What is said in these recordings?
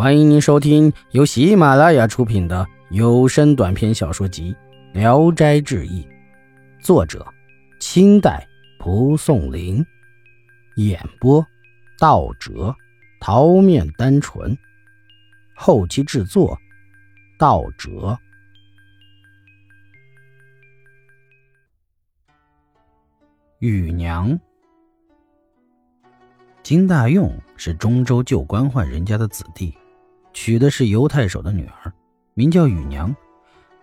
欢迎您收听由喜马拉雅出品的有声短篇小说集《聊斋志异》，作者：清代蒲松龄，演播：道哲、桃面单纯，后期制作：道哲。雨娘，金大用是中州旧官宦人家的子弟。娶的是犹太守的女儿，名叫雨娘，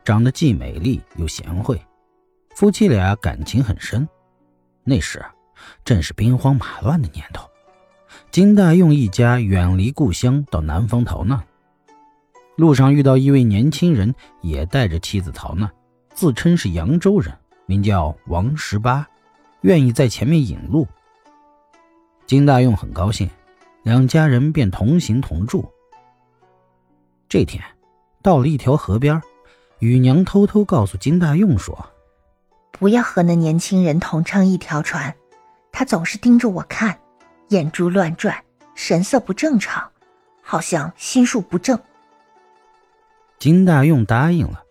长得既美丽又贤惠，夫妻俩感情很深。那时正是兵荒马乱的年头，金大用一家远离故乡到南方逃难，路上遇到一位年轻人，也带着妻子逃难，自称是扬州人，名叫王十八，愿意在前面引路。金大用很高兴，两家人便同行同住。这天，到了一条河边，雨娘偷偷告诉金大用说：“不要和那年轻人同乘一条船，他总是盯着我看，眼珠乱转，神色不正常，好像心术不正。”金大用答应了。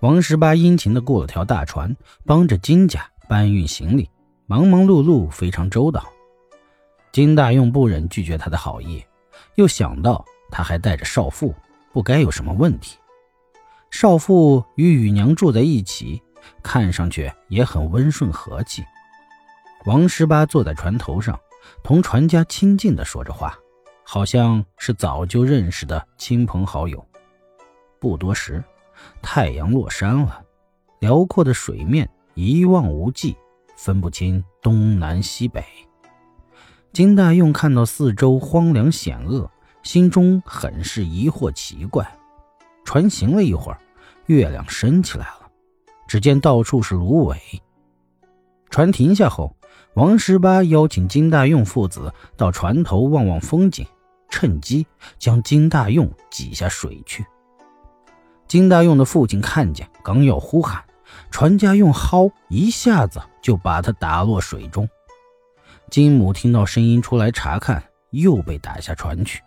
王十八殷勤的雇了条大船，帮着金家搬运行李，忙忙碌碌，非常周到。金大用不忍拒绝他的好意，又想到他还带着少妇。不该有什么问题。少妇与雨娘住在一起，看上去也很温顺和气。王十八坐在船头上，同船家亲近的说着话，好像是早就认识的亲朋好友。不多时，太阳落山了，辽阔的水面一望无际，分不清东南西北。金大用看到四周荒凉险恶。心中很是疑惑奇怪，船行了一会儿，月亮升起来了，只见到处是芦苇。船停下后，王十八邀请金大用父子到船头望望风景，趁机将金大用挤下水去。金大用的父亲看见，刚要呼喊，船家用蒿一下子就把他打落水中。金母听到声音出来查看，又被打下船去。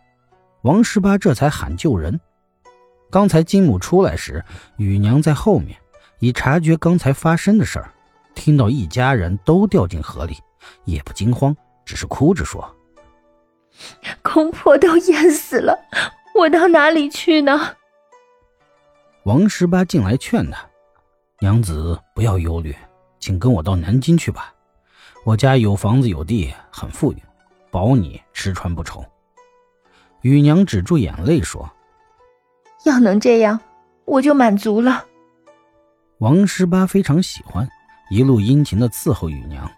王十八这才喊救人。刚才金母出来时，雨娘在后面，已察觉刚才发生的事儿，听到一家人都掉进河里，也不惊慌，只是哭着说：“公婆都淹死了，我到哪里去呢？”王十八进来劝他：“娘子不要忧虑，请跟我到南京去吧，我家有房子有地，很富裕，保你吃穿不愁。”雨娘止住眼泪说：“要能这样，我就满足了。”王十八非常喜欢，一路殷勤的伺候雨娘。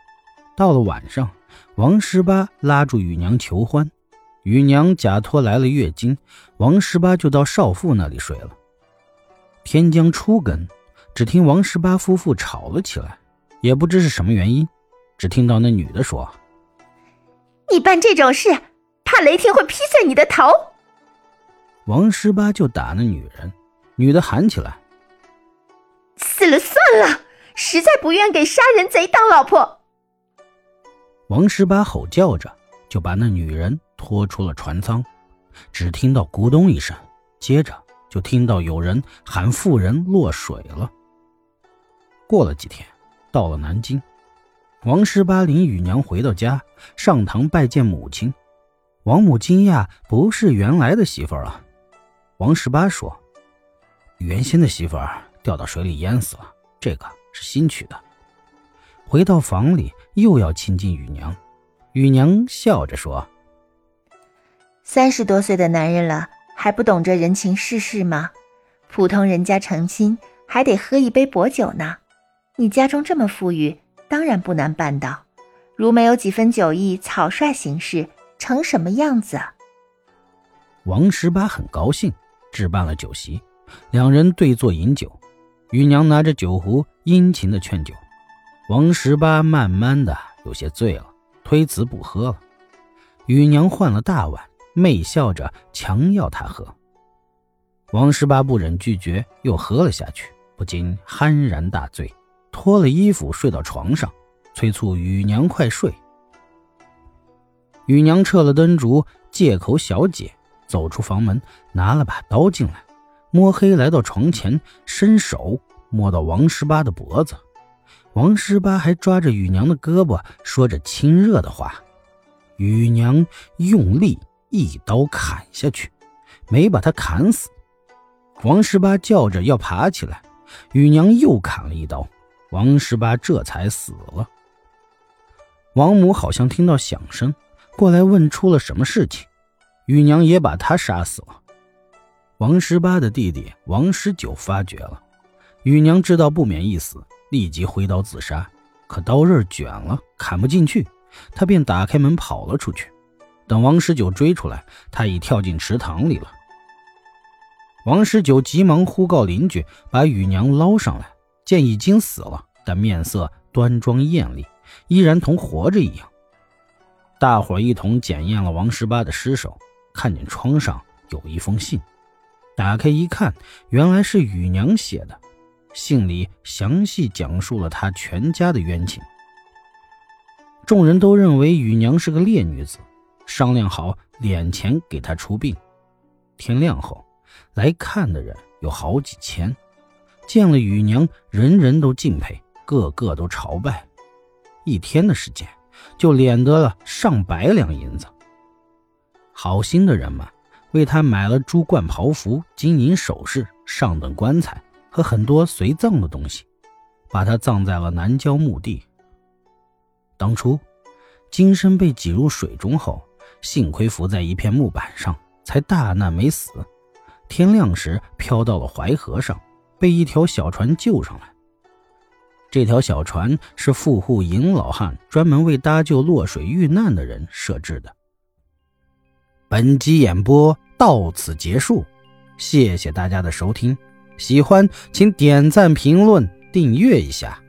到了晚上，王十八拉住雨娘求欢，雨娘假托来了月经，王十八就到少妇那里睡了。天将初更，只听王十八夫妇吵了起来，也不知是什么原因，只听到那女的说：“你办这种事。”怕雷霆会劈碎你的头，王十八就打那女人，女的喊起来：“死了算了，实在不愿给杀人贼当老婆。”王十八吼叫着，就把那女人拖出了船舱。只听到咕咚一声，接着就听到有人喊：“妇人落水了。”过了几天，到了南京，王十八领雨娘回到家，上堂拜见母亲。王母惊讶，不是原来的媳妇儿啊。王十八说：“原先的媳妇儿掉到水里淹死了，这个是新娶的。”回到房里，又要亲近雨娘。雨娘笑着说：“三十多岁的男人了，还不懂这人情世事吗？普通人家成亲还得喝一杯薄酒呢。你家中这么富裕，当然不难办到。如没有几分酒意，草率行事。”成什么样子？王十八很高兴，置办了酒席，两人对坐饮酒。雨娘拿着酒壶，殷勤的劝酒。王十八慢慢的有些醉了，推辞不喝了。雨娘换了大碗，媚笑着强要他喝。王十八不忍拒绝，又喝了下去，不禁酣然大醉，脱了衣服睡到床上，催促雨娘快睡。雨娘撤了灯烛，借口小姐，走出房门，拿了把刀进来，摸黑来到床前，伸手摸到王十八的脖子。王十八还抓着雨娘的胳膊，说着亲热的话。雨娘用力一刀砍下去，没把他砍死。王十八叫着要爬起来，雨娘又砍了一刀，王十八这才死了。王母好像听到响声，过来问出了什么事情。雨娘也把他杀死了。王十八的弟弟王十九发觉了，雨娘知道不免一死。立即挥刀自杀，可刀刃卷了，砍不进去，他便打开门跑了出去。等王十九追出来，他已跳进池塘里了。王十九急忙呼告邻居，把雨娘捞上来，见已经死了，但面色端庄艳丽，依然同活着一样。大伙一同检验了王十八的尸首，看见窗上有一封信，打开一看，原来是雨娘写的。信里详细讲述了他全家的冤情。众人都认为雨娘是个烈女子，商量好敛钱给她出殡。天亮后，来看的人有好几千，见了雨娘，人人都敬佩，个个都朝拜。一天的时间，就敛得了上百两银子。好心的人们为他买了珠冠袍服、金银首饰、上等棺材。和很多随葬的东西，把他葬在了南郊墓地。当初，金身被挤入水中后，幸亏浮在一片木板上，才大难没死。天亮时，飘到了淮河上，被一条小船救上来。这条小船是富户尹老汉专门为搭救落水遇难的人设置的。本集演播到此结束，谢谢大家的收听。喜欢，请点赞、评论、订阅一下。